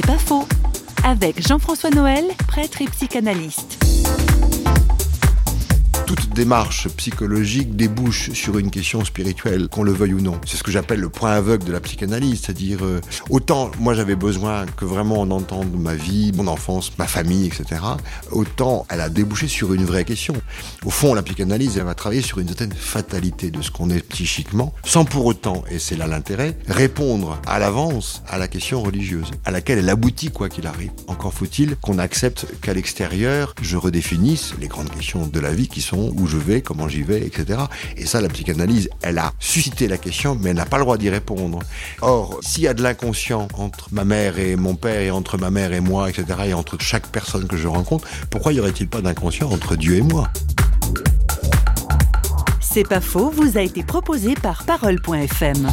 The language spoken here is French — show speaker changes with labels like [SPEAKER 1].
[SPEAKER 1] C'est pas faux. Avec Jean-François Noël, prêtre et psychanalyste
[SPEAKER 2] toute démarche psychologique débouche sur une question spirituelle, qu'on le veuille ou non. C'est ce que j'appelle le point aveugle de la psychanalyse, c'est-à-dire euh, autant moi j'avais besoin que vraiment on entende ma vie, mon enfance, ma famille, etc. Autant elle a débouché sur une vraie question. Au fond, la psychanalyse, elle va travailler sur une certaine fatalité de ce qu'on est psychiquement, sans pour autant, et c'est là l'intérêt, répondre à l'avance à la question religieuse, à laquelle elle aboutit quoi qu'il arrive. Encore faut-il qu'on accepte qu'à l'extérieur, je redéfinisse les grandes questions de la vie qui sont où je vais, comment j'y vais, etc. Et ça, la psychanalyse, elle a suscité la question, mais elle n'a pas le droit d'y répondre. Or, s'il y a de l'inconscient entre ma mère et mon père, et entre ma mère et moi, etc., et entre chaque personne que je rencontre, pourquoi y aurait-il pas d'inconscient entre Dieu et moi?
[SPEAKER 1] C'est pas faux, vous a été proposé par Parole.fm.